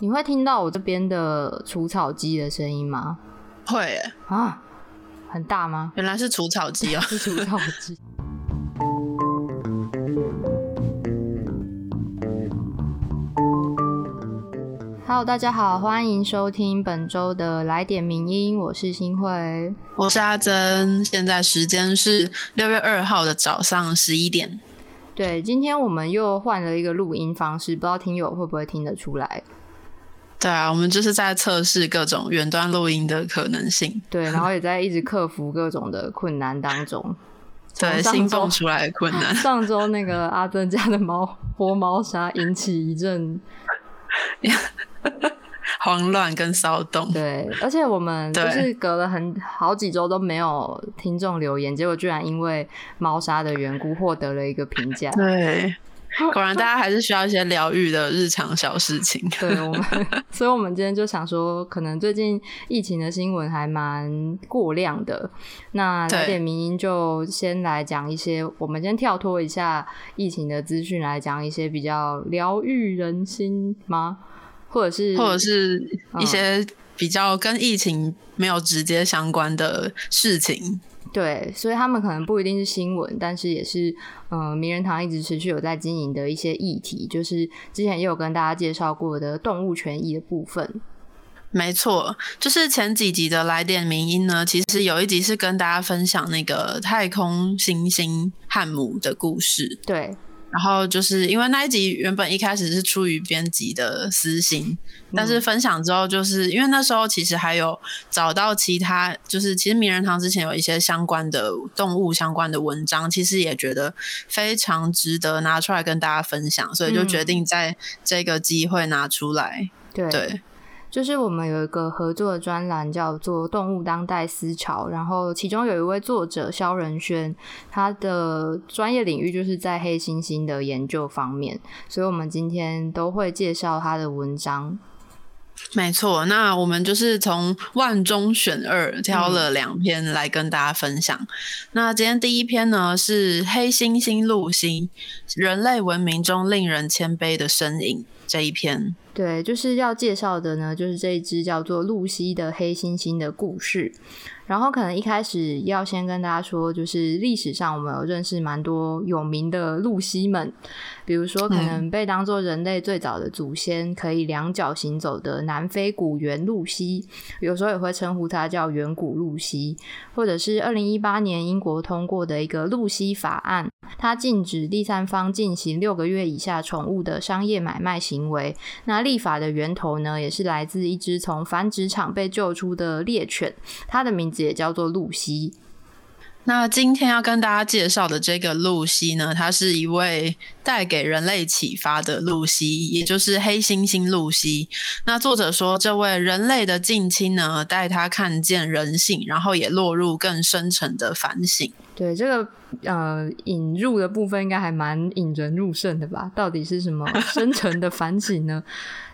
你会听到我这边的除草机的声音吗？会耶，啊，很大吗？原来是除草机哦。是除草机。Hello，大家好，欢迎收听本周的来点名音，我是新慧。我是阿珍，现在时间是六月二号的早上十一点。对，今天我们又换了一个录音方式，不知道听友会不会听得出来？对啊，我们就是在测试各种远端录音的可能性。对，然后也在一直克服各种的困难当中。对，新蹦出来的困难。上周那个阿珍家的猫活猫砂引起一阵 慌乱跟骚动。对，而且我们就是隔了很好几周都没有听众留言，结果居然因为猫砂的缘故获得了一个评价。对，果然大家还是需要一些疗愈的日常小事情。对我们，所以我们今天就想说，可能最近疫情的新闻还蛮过量的。那对来点名音就先来讲一些，我们先跳脱一下疫情的资讯，来讲一些比较疗愈人心吗？或者是，或者是嗯一些比较跟疫情没有直接相关的事情。对，所以他们可能不一定是新闻，但是也是嗯、呃名人堂一直持续有在经营的一些议题，就是之前也有跟大家介绍过的动物权益的部分。没错，就是前几集的来电名音呢，其实有一集是跟大家分享那个太空猩猩汉姆的故事。对，然后就是因为那一集原本一开始是出于编辑的私心，但是分享之后，就是因为那时候其实还有找到其他，就是其实名人堂之前有一些相关的动物相关的文章，其实也觉得非常值得拿出来跟大家分享，所以就决定在这个机会拿出来。对，对，就是我们有一个合作的专栏叫做《动物当代思潮》，然后其中有一位作者肖仁轩，他的专业领域就是在黑猩猩的研究方面，所以我们今天都会介绍他的文章。没错，那我们就是从万中选二挑了两篇来跟大家分享。那今天第一篇呢是黑猩猩露西，人类文明中令人谦卑的身影这一篇。对，就是要介绍的呢，就是这一只叫做露西的黑猩猩的故事。然后可能一开始要先跟大家说，就是历史上我们有认识蛮多有名的露西们，比如说可能被当做人类最早的祖先，可以两脚行走的南非古猿露西，有时候也会称呼它叫远古露西，或者是二零一八年英国通过的一个露西法案，它禁止第三方进行六个月以下宠物的商业买卖行为。那立法的源头呢，也是来自一只从繁殖场被救出的猎犬，它的名字也叫做露西。那今天要跟大家介绍的这个露西呢，她是一位带给人类启发的露西，也就是黑猩猩露西。那作者说，这位人类的近亲呢，带他看见人性，然后也落入更深沉的反省。对这个呃引入的部分，应该还蛮引人入胜的吧？到底是什么深沉的反省呢？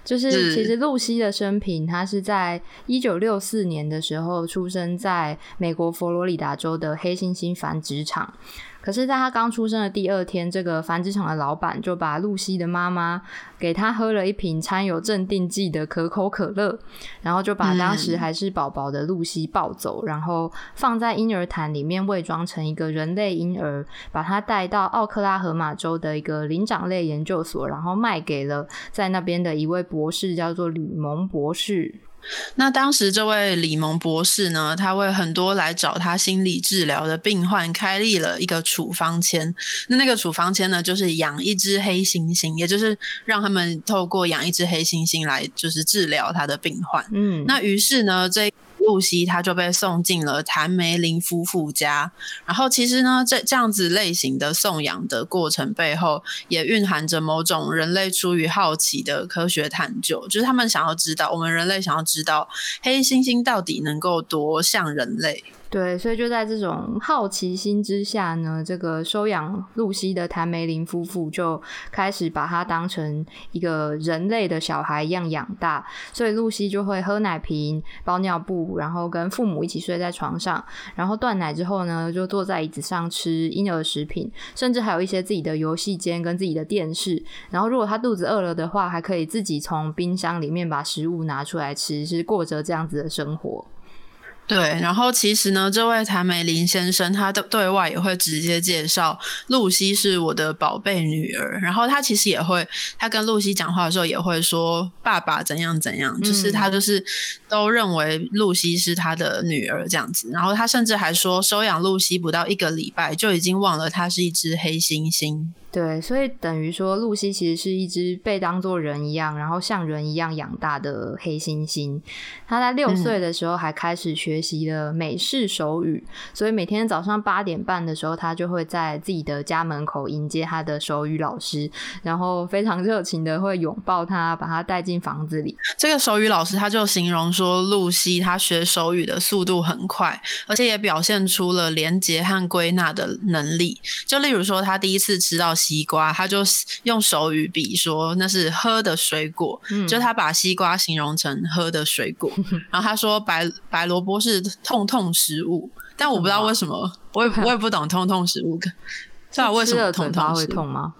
就是是其实露西的生平，她是在一九六四年的时候出生在美国佛罗里达州的黑猩猩繁殖场。可是，在他刚出生的第二天，这个繁殖场的老板就把露西的妈妈给他喝了一瓶掺有镇定剂的可口可乐，然后就把当时还是宝宝的露西抱走，然后放在婴儿毯里面伪装成一个人类婴儿，把他带到奥克拉荷马州的一个灵长类研究所，然后卖给了在那边的一位博士，叫做吕蒙博士。那当时这位李蒙博士呢，他为很多来找他心理治疗的病患开立了一个处方签。那那个处方签呢，就是养一只黑猩猩，也就是让他们透过养一只黑猩猩来就是治疗他的病患。嗯，那于是呢，这露西她就被送进了谭梅林夫妇家。然后其实呢，这这样子类型的送养的过程背后，也蕴含着某种人类出于好奇的科学探究，就是他们想要知道，我们人类想要知道黑猩猩到底能够多像人类。对，所以就在这种好奇心之下呢，这个收养露西的谭梅林夫妇就开始把她当成一个人类的小孩一样养大。所以露西就会喝奶瓶、包尿布，然后跟父母一起睡在床上，然后断奶之后呢，就坐在椅子上吃婴儿食品，甚至还有一些自己的游戏间跟自己的电视。然后如果他肚子饿了的话，还可以自己从冰箱里面把食物拿出来吃，是过着这样子的生活。对，然后其实呢，这位谭美林先生，他的对外也会直接介绍露西是我的宝贝女儿。然后他其实也会，他跟露西讲话的时候也会说爸爸怎样怎样，就是他就是都认为露西是他的女儿这样子。然后他甚至还说，收养露西不到一个礼拜，就已经忘了她是一只黑猩猩。对，所以等于说，露西其实是一只被当作人一样，然后像人一样养大的黑猩猩。他在六岁的时候还开始学习了美式手语，所以每天早上八点半的时候，他就会在自己的家门口迎接他的手语老师，然后非常热情的会拥抱他，把他带进房子里。这个手语老师他就形容说，露西她学手语的速度很快，而且也表现出了连接和归纳的能力。就例如说，他第一次吃到。西瓜，他就用手语比说那是喝的水果，就他把西瓜形容成喝的水果。然后他说白白萝卜是痛痛食物，但我不知道为什么，我也我也不懂痛痛食物，知道为什么痛痛会痛吗？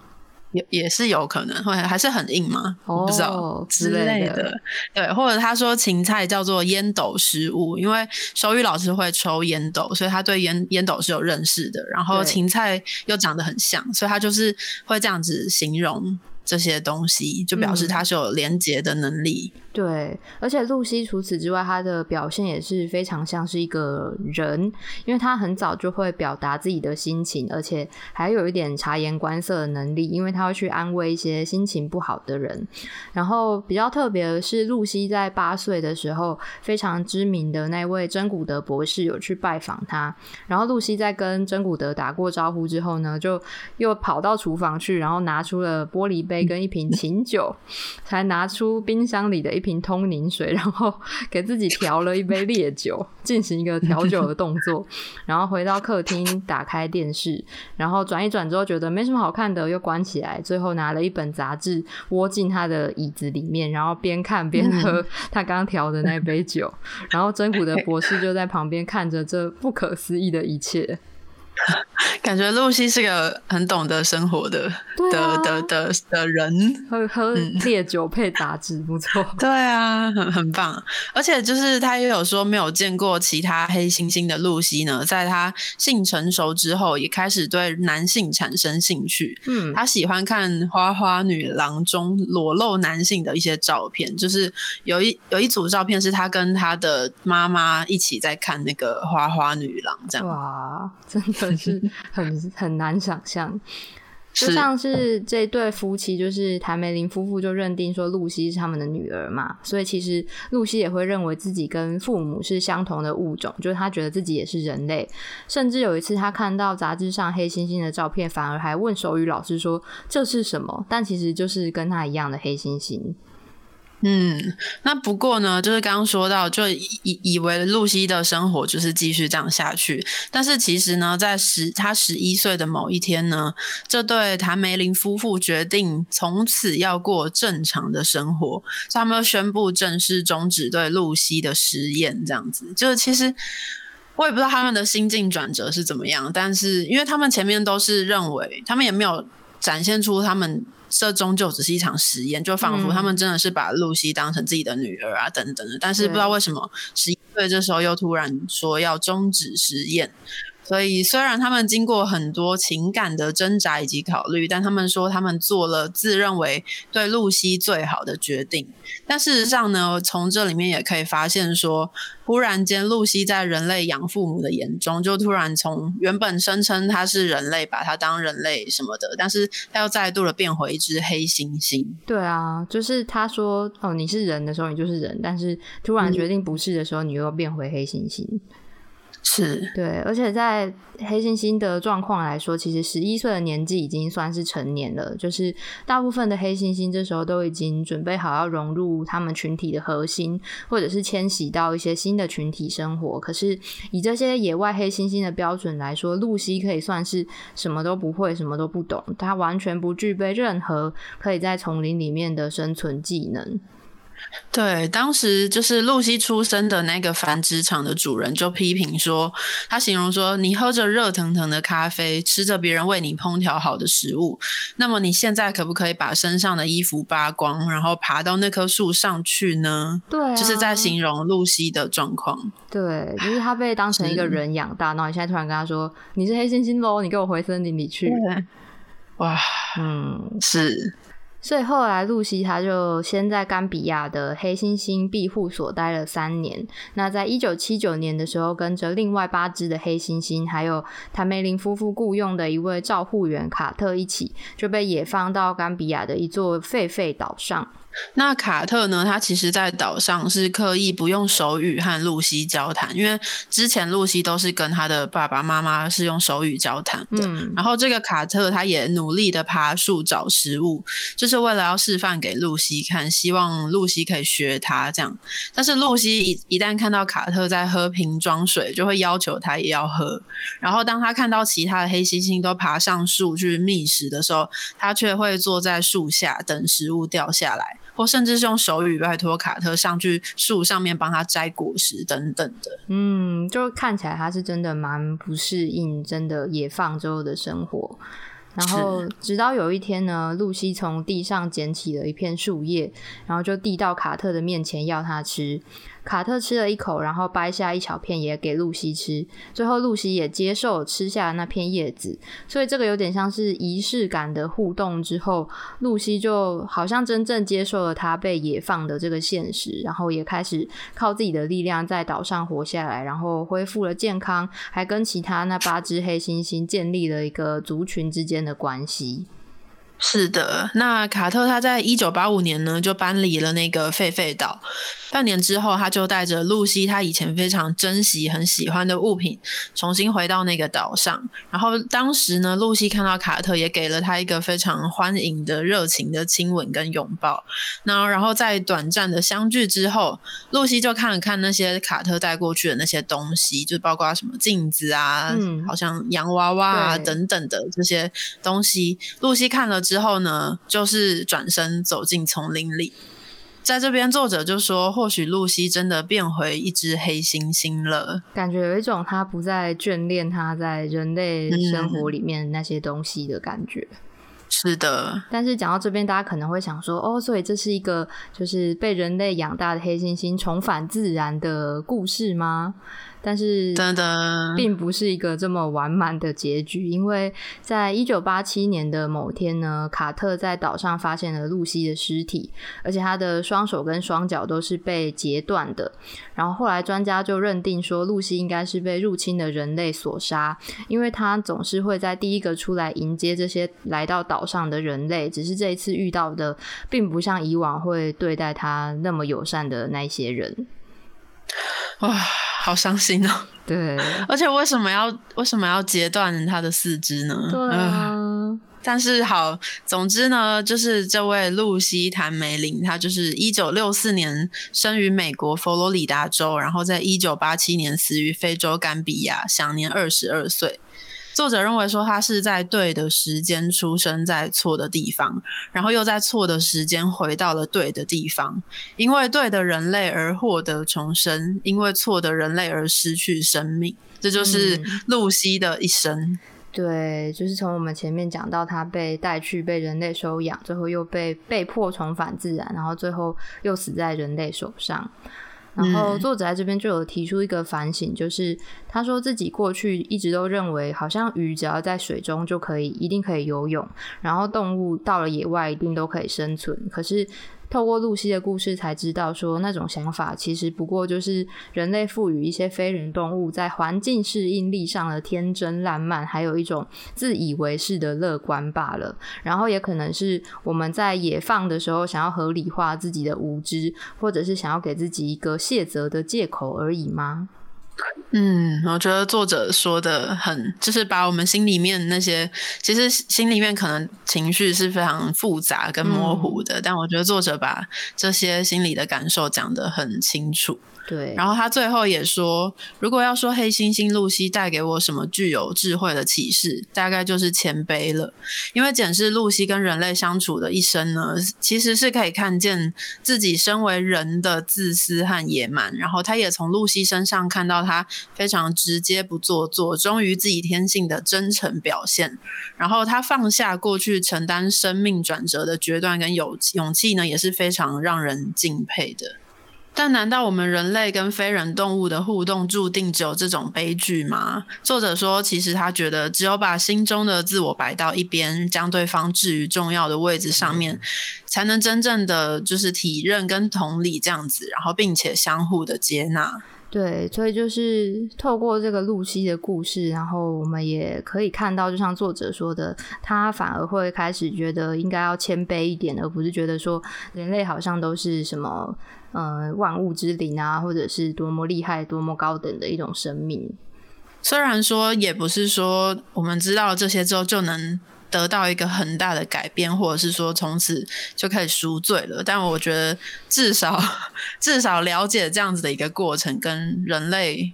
也也是有可能，会还是很硬吗？哦不知道之类的。对，或者他说芹菜叫做烟斗食物，因为手语老师会抽烟斗，所以他对烟烟斗是有认识的。然后芹菜又长得很像，所以他就是会这样子形容这些东西，就表示他是有连接的能力。对，而且露西除此之外，她的表现也是非常像是一个人，因为她很早就会表达自己的心情，而且还有一点察言观色的能力，因为她会去安慰一些心情不好的人。然后比较特别的是，露西在八岁的时候，非常知名的那位真古德博士有去拜访她，然后露西在跟真古德打过招呼之后呢，就又跑到厨房去，然后拿出了玻璃杯跟一瓶 琴酒，才拿出冰箱里的一。瓶通灵水，然后 给自己调了一杯烈酒，进行一个调酒的动作，然后回到客厅，打开电视，然后转一转之后觉得没什么好看的，又关起来，最后拿了一本杂志窝进他的椅子里面，然后边看边喝 他刚调的那杯酒，然后真古的博士就在旁边看着这不可思议的一切。感觉露西是个很懂得生活的的的的的人，喝喝烈酒配杂志，不错。对啊，很很棒。而且就是他也有说，没有见过其他黑猩猩的露西呢，在他性成熟之后，也开始对男性产生兴趣。嗯，他喜欢看《花花女郎》中裸露男性的一些照片，就是有一有一组照片是他跟他的妈妈一起在看那个《花花女郎》，这样哇，真的。是 很很难想象，就像是这对夫妻，就是谭梅林夫妇就认定说露西是他们的女儿嘛，所以其实露西也会认为自己跟父母是相同的物种，就是他觉得自己也是人类。甚至有一次他看到杂志上黑猩猩的照片，反而还问手语老师说这是什么，但其实就是跟他一样的黑猩猩。嗯，那不过呢，就是刚刚说到，就以以为露西的生活就是继续这样下去，但是其实呢，在十他十一岁的某一天呢，这对谭梅林夫妇决定从此要过正常的生活，他们宣布正式终止对露西的实验，这样子，就是其实我也不知道他们的心境转折是怎么样，但是因为他们前面都是认为，他们也没有展现出他们。这终究只是一场实验，就仿佛他们真的是把露西当成自己的女儿啊，等等的。但是不知道为什么十一岁这时候又突然说要终止实验。所以，虽然他们经过很多情感的挣扎以及考虑，但他们说他们做了自认为对露西最好的决定。但事实上呢，从这里面也可以发现，说忽然间，露西在人类养父母的眼中，就突然从原本声称他是人类，把他当人类什么的，但是他又再度的变回一只黑猩猩。对啊，就是他说哦，你是人的时候，你就是人，但是突然决定不是的时候，你又变回黑猩猩。是对，而且在黑猩猩的状况来说，其实十一岁的年纪已经算是成年了。就是大部分的黑猩猩这时候都已经准备好要融入他们群体的核心，或者是迁徙到一些新的群体生活。可是以这些野外黑猩猩的标准来说，露西可以算是什么都不会，什么都不懂，他完全不具备任何可以在丛林里面的生存技能。对，当时就是露西出生的那个繁殖场的主人就批评说，他形容说，你喝着热腾腾的咖啡，吃着别人为你烹调好的食物，那么你现在可不可以把身上的衣服扒光，然后爬到那棵树上去呢？对，就是在形容露西的状况。对，就是他被当成一个人养大，然后你现在突然跟他说你是黑猩猩喽，你给我回森林里去。哇，嗯，是。所以后来，露西她就先在甘比亚的黑猩猩庇护所待了三年。那在一九七九年的时候，跟着另外八只的黑猩猩，还有谭梅林夫妇雇佣的一位照护员卡特一起，就被野放到甘比亚的一座狒狒岛上。那卡特呢？他其实，在岛上是刻意不用手语和露西交谈，因为之前露西都是跟他的爸爸妈妈是用手语交谈的。然后这个卡特他也努力的爬树找食物，就是为了要示范给露西看，希望露西可以学他这样。但是露西一一旦看到卡特在喝瓶装水，就会要求他也要喝。然后当他看到其他的黑猩猩都爬上树去觅食的时候，他却会坐在树下等食物掉下来。或甚至是用手语拜托卡特上去树上面帮他摘果实等等的，嗯，就看起来他是真的蛮不适应真的野放之后的生活。然后直到有一天呢，露西从地上捡起了一片树叶，然后就递到卡特的面前要他吃。卡特吃了一口，然后掰下一小片也给露西吃。最后露西也接受吃下那片叶子，所以这个有点像是仪式感的互动。之后，露西就好像真正接受了他被野放的这个现实，然后也开始靠自己的力量在岛上活下来，然后恢复了健康，还跟其他那八只黑猩猩建立了一个族群之间的关系。是的，那卡特他在一九八五年呢就搬离了那个狒狒岛。半年之后，他就带着露西他以前非常珍惜、很喜欢的物品，重新回到那个岛上。然后当时呢，露西看到卡特，也给了他一个非常欢迎的、热情的亲吻跟拥抱。那然后在短暂的相聚之后，露西就看了看那些卡特带过去的那些东西，就包括什么镜子啊，好像洋娃娃啊等等的这些东西。露西看了之后呢，就是转身走进丛林里。在这边，作者就说，或许露西真的变回一只黑猩猩了，感觉有一种他不再眷恋他在人类生活里面那些东西的感觉。是的，但是讲到这边，大家可能会想说，哦，所以这是一个就是被人类养大的黑猩猩重返自然的故事吗？但是，并不是一个这么完满的结局，因为在一九八七年的某天呢，卡特在岛上发现了露西的尸体，而且他的双手跟双脚都是被截断的。然后后来专家就认定说，露西应该是被入侵的人类所杀，因为他总是会在第一个出来迎接这些来到岛上的人类，只是这一次遇到的，并不像以往会对待他那么友善的那些人。哇，好伤心哦！对，而且为什么要为什么要截断他的四肢呢？对啊，但是好，总之呢，就是这位露西·谭梅林，她就是一九六四年生于美国佛罗里达州，然后在一九八七年死于非洲甘比亚，享年二十二岁。作者认为说，他是在对的时间出生在错的地方，然后又在错的时间回到了对的地方，因为对的人类而获得重生，因为错的人类而失去生命。这就是露西的一生。对，就是从我们前面讲到，他被带去被人类收养，最后又被被迫重返自然，然后最后又死在人类手上。然后作者在这边就有提出一个反省，就是他说自己过去一直都认为，好像鱼只要在水中就可以，一定可以游泳，然后动物到了野外一定都可以生存。可是。透过露西的故事才知道，说那种想法其实不过就是人类赋予一些非人动物在环境适应力上的天真烂漫，还有一种自以为是的乐观罢了。然后也可能是我们在野放的时候想要合理化自己的无知，或者是想要给自己一个卸责的借口而已吗？嗯，我觉得作者说的很，就是把我们心里面那些，其实心里面可能情绪是非常复杂跟模糊的，但我觉得作者把这些心理的感受讲得很清楚。对，然后他最后也说，如果要说黑猩猩露西带给我什么具有智慧的启示，大概就是谦卑了。因为检视露西跟人类相处的一生呢，其实是可以看见自己身为人的自私和野蛮。然后他也从露西身上看到他非常直接不做作、忠于自己天性的真诚表现。然后他放下过去承担生命转折的决断跟勇勇气呢，也是非常让人敬佩的。但难道我们人类跟非人动物的互动注定只有这种悲剧吗？作者说，其实他觉得，只有把心中的自我摆到一边，将对方置于重要的位置上面，才能真正的就是体认跟同理这样子，然后并且相互的接纳。对，所以就是透过这个露西的故事，然后我们也可以看到，就像作者说的，他反而会开始觉得应该要谦卑一点，而不是觉得说人类好像都是什么呃万物之灵啊，或者是多么厉害、多么高等的一种生命。虽然说，也不是说我们知道这些之后就能。得到一个很大的改变，或者是说从此就开始赎罪了。但我觉得至少 至少了解这样子的一个过程，跟人类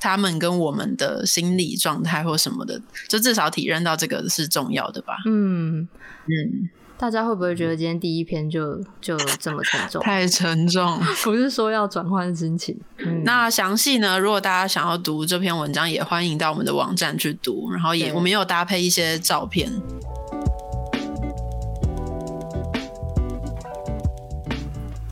他们跟我们的心理状态或什么的，就至少体认到这个是重要的吧。嗯嗯，大家会不会觉得今天第一篇就就这么沉重？太沉重，不是说要转换心情。那详细呢？如果大家想要读这篇文章，也欢迎到我们的网站去读。然后也我们有搭配一些照片。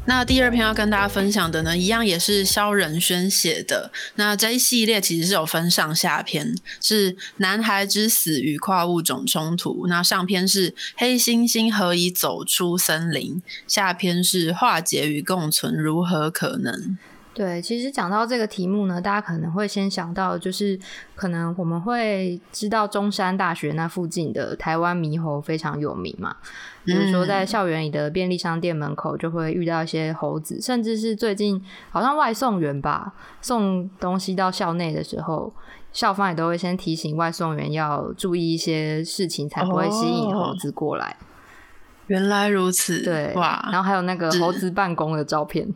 那第二篇要跟大家分享的呢，一样也是肖仁轩写的。那这一系列其实是有分上下篇，是男孩之死与跨物种冲突。那上篇是黑猩猩何以走出森林，下篇是化解与共存如何可能。对，其实讲到这个题目呢，大家可能会先想到，就是可能我们会知道中山大学那附近的台湾猕猴非常有名嘛，比如说在校园里的便利商店门口就会遇到一些猴子，甚至是最近好像外送员吧送东西到校内的时候，校方也都会先提醒外送员要注意一些事情，才不会吸引猴子过来。原来如此，对哇，然后还有那个猴子办公的照片。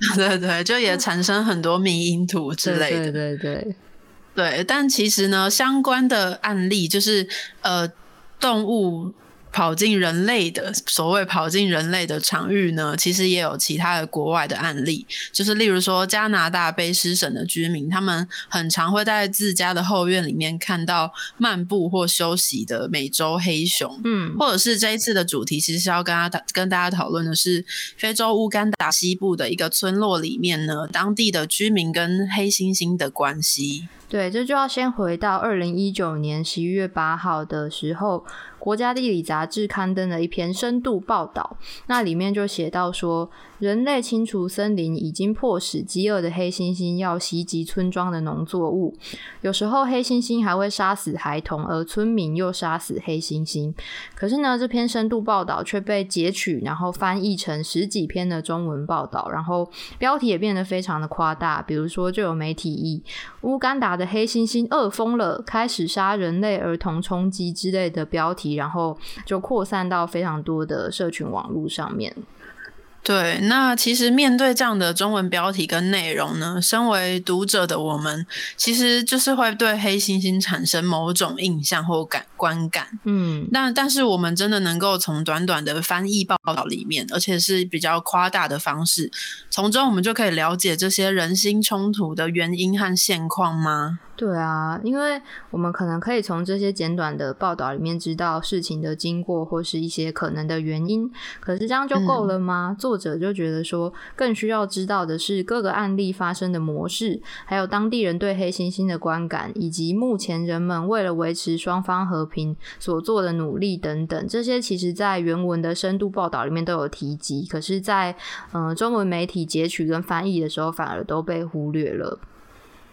对对，就也产生很多迷因图之类的。对对对对，但其实呢，相关的案例就是呃，动物。跑进人类的所谓跑进人类的场域呢，其实也有其他的国外的案例，就是例如说加拿大卑诗省的居民，他们很常会在自家的后院里面看到漫步或休息的美洲黑熊，嗯，或者是这一次的主题其实是要跟大跟大家讨论的是非洲乌干达西部的一个村落里面呢，当地的居民跟黑猩猩的关系。对，这就要先回到二零一九年十一月八号的时候。国家地理杂志刊登了一篇深度报道，那里面就写到说，人类清除森林已经迫使饥饿的黑猩猩要袭击村庄的农作物，有时候黑猩猩还会杀死孩童，而村民又杀死黑猩猩。可是呢，这篇深度报道却被截取，然后翻译成十几篇的中文报道，然后标题也变得非常的夸大，比如说就有媒体以乌干达的黑猩猩饿疯了，开始杀人类儿童冲击之类的标题。然后就扩散到非常多的社群网络上面。对，那其实面对这样的中文标题跟内容呢，身为读者的我们，其实就是会对黑猩猩产生某种印象或感观感。嗯，那但是我们真的能够从短短的翻译报道里面，而且是比较夸大的方式，从中我们就可以了解这些人心冲突的原因和现况吗？对啊，因为我们可能可以从这些简短的报道里面知道事情的经过或是一些可能的原因，可是这样就够了吗？作者就觉得说，更需要知道的是各个案例发生的模式，还有当地人对黑猩猩的观感，以及目前人们为了维持双方和平所做的努力等等。这些其实在原文的深度报道里面都有提及，可是，在嗯中文媒体截取跟翻译的时候，反而都被忽略了。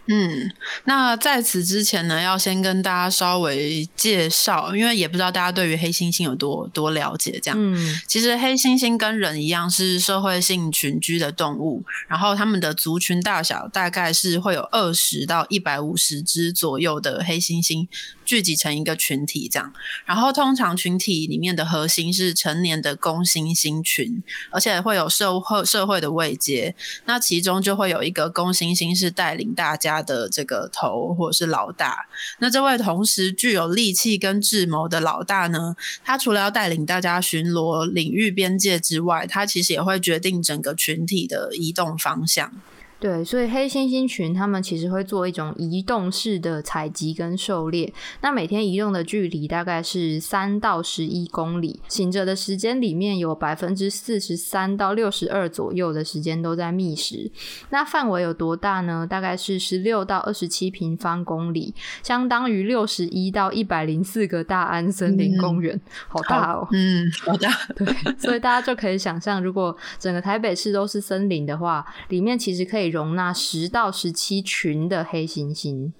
嗯，那在此之前呢，要先跟大家稍微介绍，因为也不知道大家对于黑猩猩有多多了解。这样，嗯，其实黑猩猩跟人一样是社会性群居的动物，然后它们的族群大小大概是会有二十到一百五十只左右的黑猩猩聚集成一个群体这样。然后通常群体里面的核心是成年的公星星群，而且会有社会社会的位阶。那其中就会有一个公星星是带领大家。的这个头或者是老大，那这位同时具有力气跟智谋的老大呢？他除了要带领大家巡逻领域边界之外，他其实也会决定整个群体的移动方向。对，所以黑猩猩群他们其实会做一种移动式的采集跟狩猎。那每天移动的距离大概是三到十一公里，醒着的时间里面有百分之四十三到六十二左右的时间都在觅食。那范围有多大呢？大概是十六到二十七平方公里，相当于六十一到一百零四个大安森林公园，好大哦。嗯，好大。对，所以大家就可以想象，如果整个台北市都是森林的话，里面其实可以。容纳十到十七群的黑猩猩，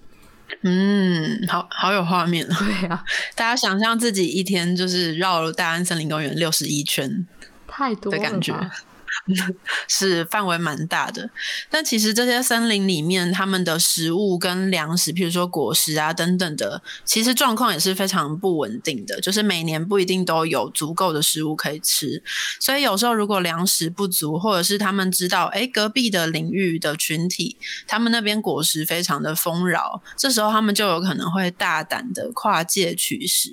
嗯，好好有画面。对啊，大家想象自己一天就是绕大安森林公园六十一圈，太多的感觉。是范围蛮大的，但其实这些森林里面，他们的食物跟粮食，譬如说果实啊等等的，其实状况也是非常不稳定的，就是每年不一定都有足够的食物可以吃。所以有时候如果粮食不足，或者是他们知道，哎，隔壁的领域的群体，他们那边果实非常的丰饶，这时候他们就有可能会大胆的跨界取食。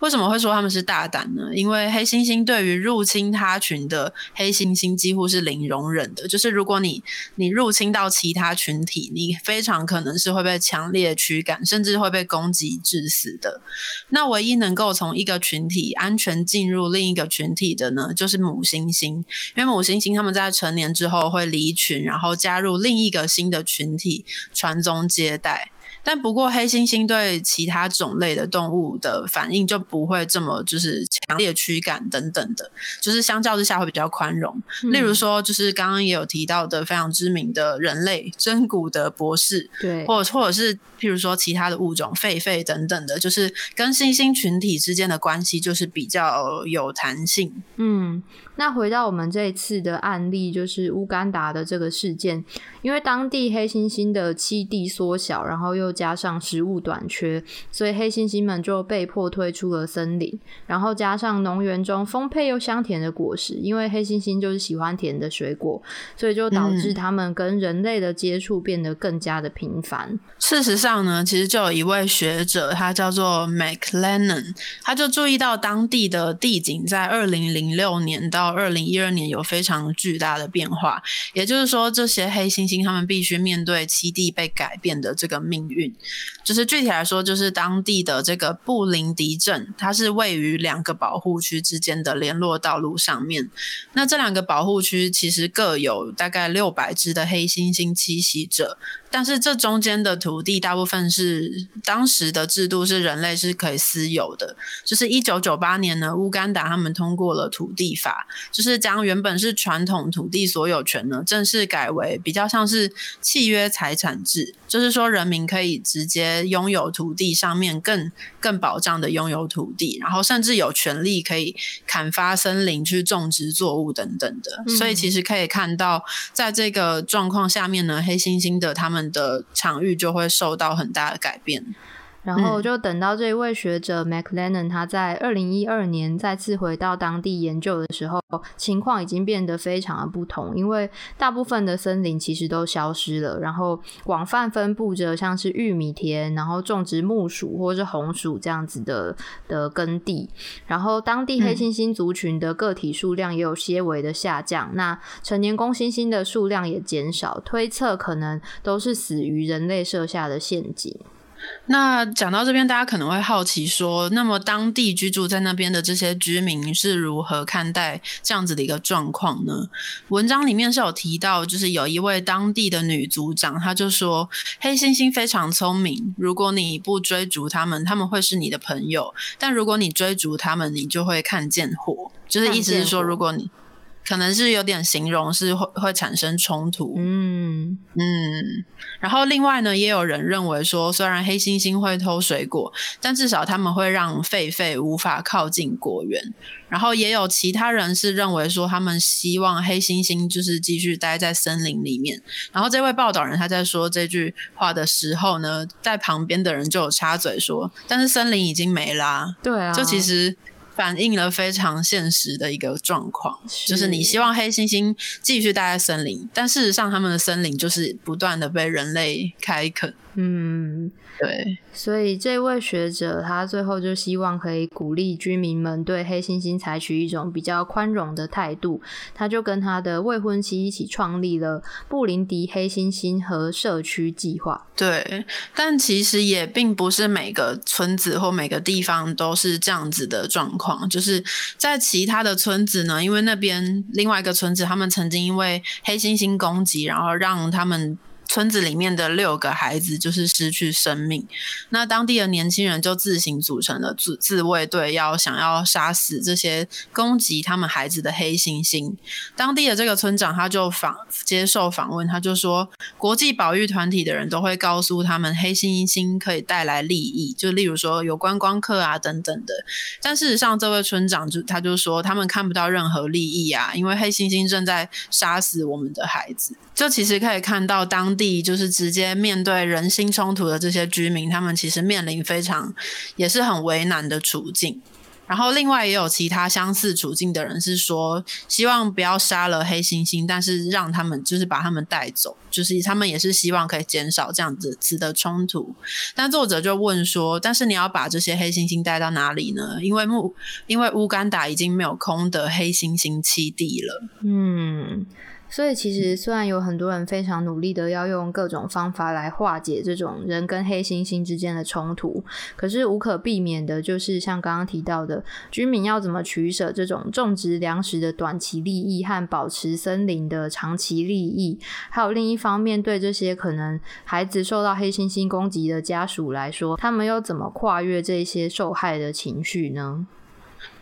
为什么会说他们是大胆呢？因为黑猩猩对于入侵他群的黑猩猩。几乎是零容忍的，就是如果你你入侵到其他群体，你非常可能是会被强烈驱赶，甚至会被攻击致死的。那唯一能够从一个群体安全进入另一个群体的呢，就是母猩猩，因为母猩猩他们在成年之后会离群，然后加入另一个新的群体，传宗接代。但不过，黑猩猩对其他种类的动物的反应就不会这么就是强烈驱赶等等的，就是相较之下会比较宽容。例如说，就是刚刚也有提到的非常知名的人类真古德博士，对，或者或者是譬如说其他的物种狒狒等等的，就是跟猩猩群体之间的关系就是比较有弹性。嗯。那回到我们这一次的案例，就是乌干达的这个事件，因为当地黑猩猩的栖地缩小，然后又加上食物短缺，所以黑猩猩们就被迫退出了森林。然后加上农园中丰沛又香甜的果实，因为黑猩猩就是喜欢甜的水果，所以就导致他们跟人类的接触变得更加的频繁。事实上呢，其实就有一位学者，他叫做 McLennan，他就注意到当地的地景在二零零六年到二零一二年有非常巨大的变化，也就是说，这些黑猩猩他们必须面对栖地被改变的这个命运。就是具体来说，就是当地的这个布林迪镇，它是位于两个保护区之间的联络道路上面。那这两个保护区其实各有大概六百只的黑猩猩栖息者。但是这中间的土地大部分是当时的制度是人类是可以私有的，就是一九九八年呢，乌干达他们通过了土地法，就是将原本是传统土地所有权呢正式改为比较像是契约财产制，就是说人民可以直接拥有土地上面更更保障的拥有土地，然后甚至有权利可以砍伐森林去种植作物等等的。所以其实可以看到，在这个状况下面呢，黑猩猩的他们。的场域就会受到很大的改变。然后就等到这一位学者 McLennan 他在二零一二年再次回到当地研究的时候，情况已经变得非常的不同，因为大部分的森林其实都消失了，然后广泛分布着像是玉米田，然后种植木薯或是红薯这样子的的耕地，然后当地黑猩猩族群的个体数量也有些微的下降，那成年公猩猩的数量也减少，推测可能都是死于人类设下的陷阱。那讲到这边，大家可能会好奇说，那么当地居住在那边的这些居民是如何看待这样子的一个状况呢？文章里面是有提到，就是有一位当地的女族长，她就说，黑猩猩非常聪明，如果你不追逐他们，他们会是你的朋友；但如果你追逐他们，你就会看见火。就是意思是说，如果你可能是有点形容是会会产生冲突。嗯嗯。然后另外呢，也有人认为说，虽然黑猩猩会偷水果，但至少他们会让狒狒无法靠近果园。然后也有其他人是认为说，他们希望黑猩猩就是继续待在森林里面。然后这位报道人他在说这句话的时候呢，在旁边的人就有插嘴说：“但是森林已经没啦。”对啊，就其实反映了非常现实的一个状况，就是你希望黑猩猩继续待在森林，但事实上他们的森林就是不断的被人类开垦。嗯。对，所以这位学者他最后就希望可以鼓励居民们对黑猩猩采取一种比较宽容的态度。他就跟他的未婚妻一起创立了布林迪黑猩猩和社区计划。对，但其实也并不是每个村子或每个地方都是这样子的状况。就是在其他的村子呢，因为那边另外一个村子，他们曾经因为黑猩猩攻击，然后让他们。村子里面的六个孩子就是失去生命，那当地的年轻人就自行组成了自自卫队，要想要杀死这些攻击他们孩子的黑猩猩。当地的这个村长他就访接受访问，他就说，国际保育团体的人都会告诉他们，黑猩猩可以带来利益，就例如说有观光客啊等等的。但事实上，这位村长就他就说，他们看不到任何利益啊，因为黑猩猩正在杀死我们的孩子。就其实可以看到当地就是直接面对人心冲突的这些居民，他们其实面临非常也是很为难的处境。然后另外也有其他相似处境的人是说，希望不要杀了黑猩猩，但是让他们就是把他们带走，就是他们也是希望可以减少这样子的冲突。但作者就问说，但是你要把这些黑猩猩带到哪里呢？因为木因为乌干达已经没有空的黑猩猩栖地了。嗯。所以，其实虽然有很多人非常努力的要用各种方法来化解这种人跟黑猩猩之间的冲突，可是无可避免的，就是像刚刚提到的，居民要怎么取舍这种种植粮食的短期利益和保持森林的长期利益，还有另一方面，对这些可能孩子受到黑猩猩攻击的家属来说，他们又怎么跨越这些受害的情绪呢？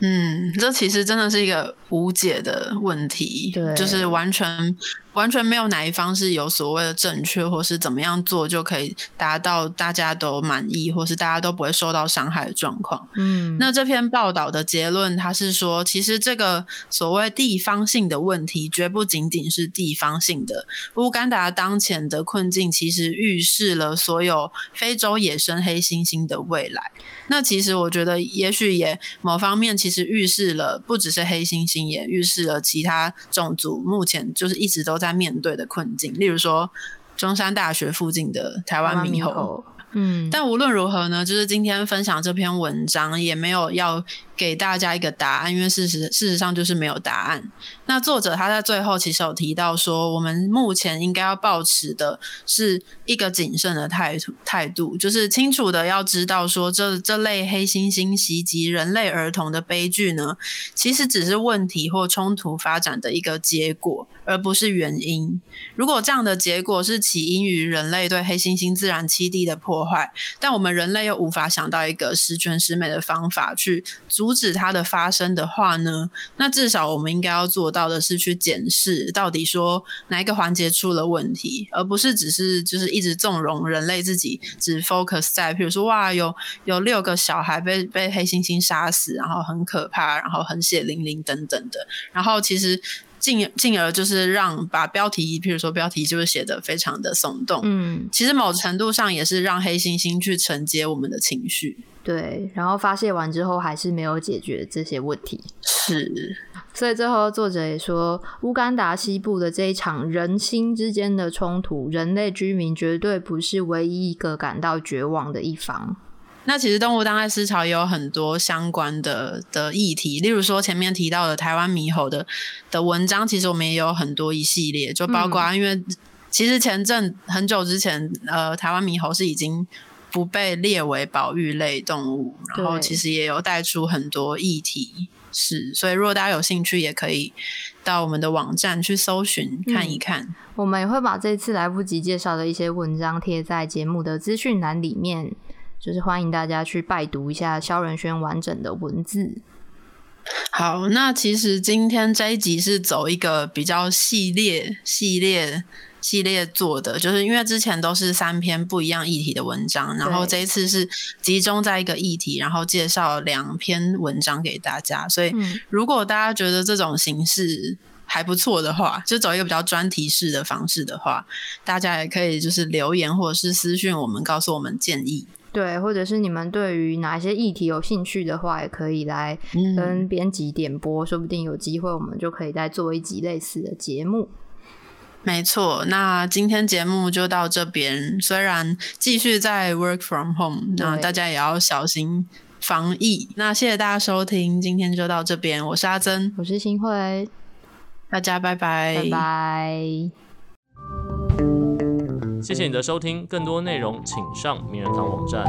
嗯，这其实真的是一个无解的问题，对，就是完全。完全没有哪一方是有所谓的正确，或是怎么样做就可以达到大家都满意，或是大家都不会受到伤害的状况。嗯，那这篇报道的结论，它是说，其实这个所谓地方性的问题，绝不仅仅是地方性的。乌干达当前的困境，其实预示了所有非洲野生黑猩猩的未来。那其实我觉得，也许也某方面，其实预示了不只是黑猩猩，也预示了其他种族目前就是一直都在。在面对的困境，例如说中山大学附近的台湾猕猴，嗯，但无论如何呢，就是今天分享这篇文章也没有要。给大家一个答案，因为事实事实上就是没有答案。那作者他在最后其实有提到说，我们目前应该要保持的是一个谨慎的态度，态度就是清楚的要知道说，这这类黑猩猩袭击人类儿童的悲剧呢，其实只是问题或冲突发展的一个结果，而不是原因。如果这样的结果是起因于人类对黑猩猩自然栖地的破坏，但我们人类又无法想到一个十全十美的方法去阻止它的发生的话呢，那至少我们应该要做到的是去检视到底说哪一个环节出了问题，而不是只是就是一直纵容人类自己只 focus 在，譬如说哇有有六个小孩被被黑猩猩杀死，然后很可怕，然后很血淋淋等等的，然后其实进进而就是让把标题，譬如说标题就是写的非常的耸动，嗯，其实某程度上也是让黑猩猩去承接我们的情绪。对，然后发泄完之后还是没有解决这些问题，是。所以最后作者也说，乌干达西部的这一场人心之间的冲突，人类居民绝对不是唯一一个感到绝望的一方。那其实动物当代思潮也有很多相关的的议题，例如说前面提到的台湾猕猴的的文章，其实我们也有很多一系列，就包括因为其实前阵很久之前，呃，台湾猕猴是已经。不被列为保育类动物，然后其实也有带出很多议题，是，所以如果大家有兴趣，也可以到我们的网站去搜寻看一看。我们也会把这次来不及介绍的一些文章贴在节目的资讯栏里面，就是欢迎大家去拜读一下肖仁轩完整的文字。好，那其实今天这一集是走一个比较系列、系列、系列做的，就是因为之前都是三篇不一样议题的文章，然后这一次是集中在一个议题，然后介绍两篇文章给大家。所以，如果大家觉得这种形式还不错的话，就走一个比较专题式的方式的话，大家也可以就是留言或者是私讯我们，告诉我们建议。对，或者是你们对于哪一些议题有兴趣的话，也可以来跟编辑点播，说不定有机会我们就可以再做一集类似的节目。没错，那今天节目就到这边。虽然继续在 work from home，那大家也要小心防疫。那谢谢大家收听，今天就到这边。我是阿珍，我是新辉，大家拜拜，拜拜。谢谢你的收听，更多内容请上名人堂网站。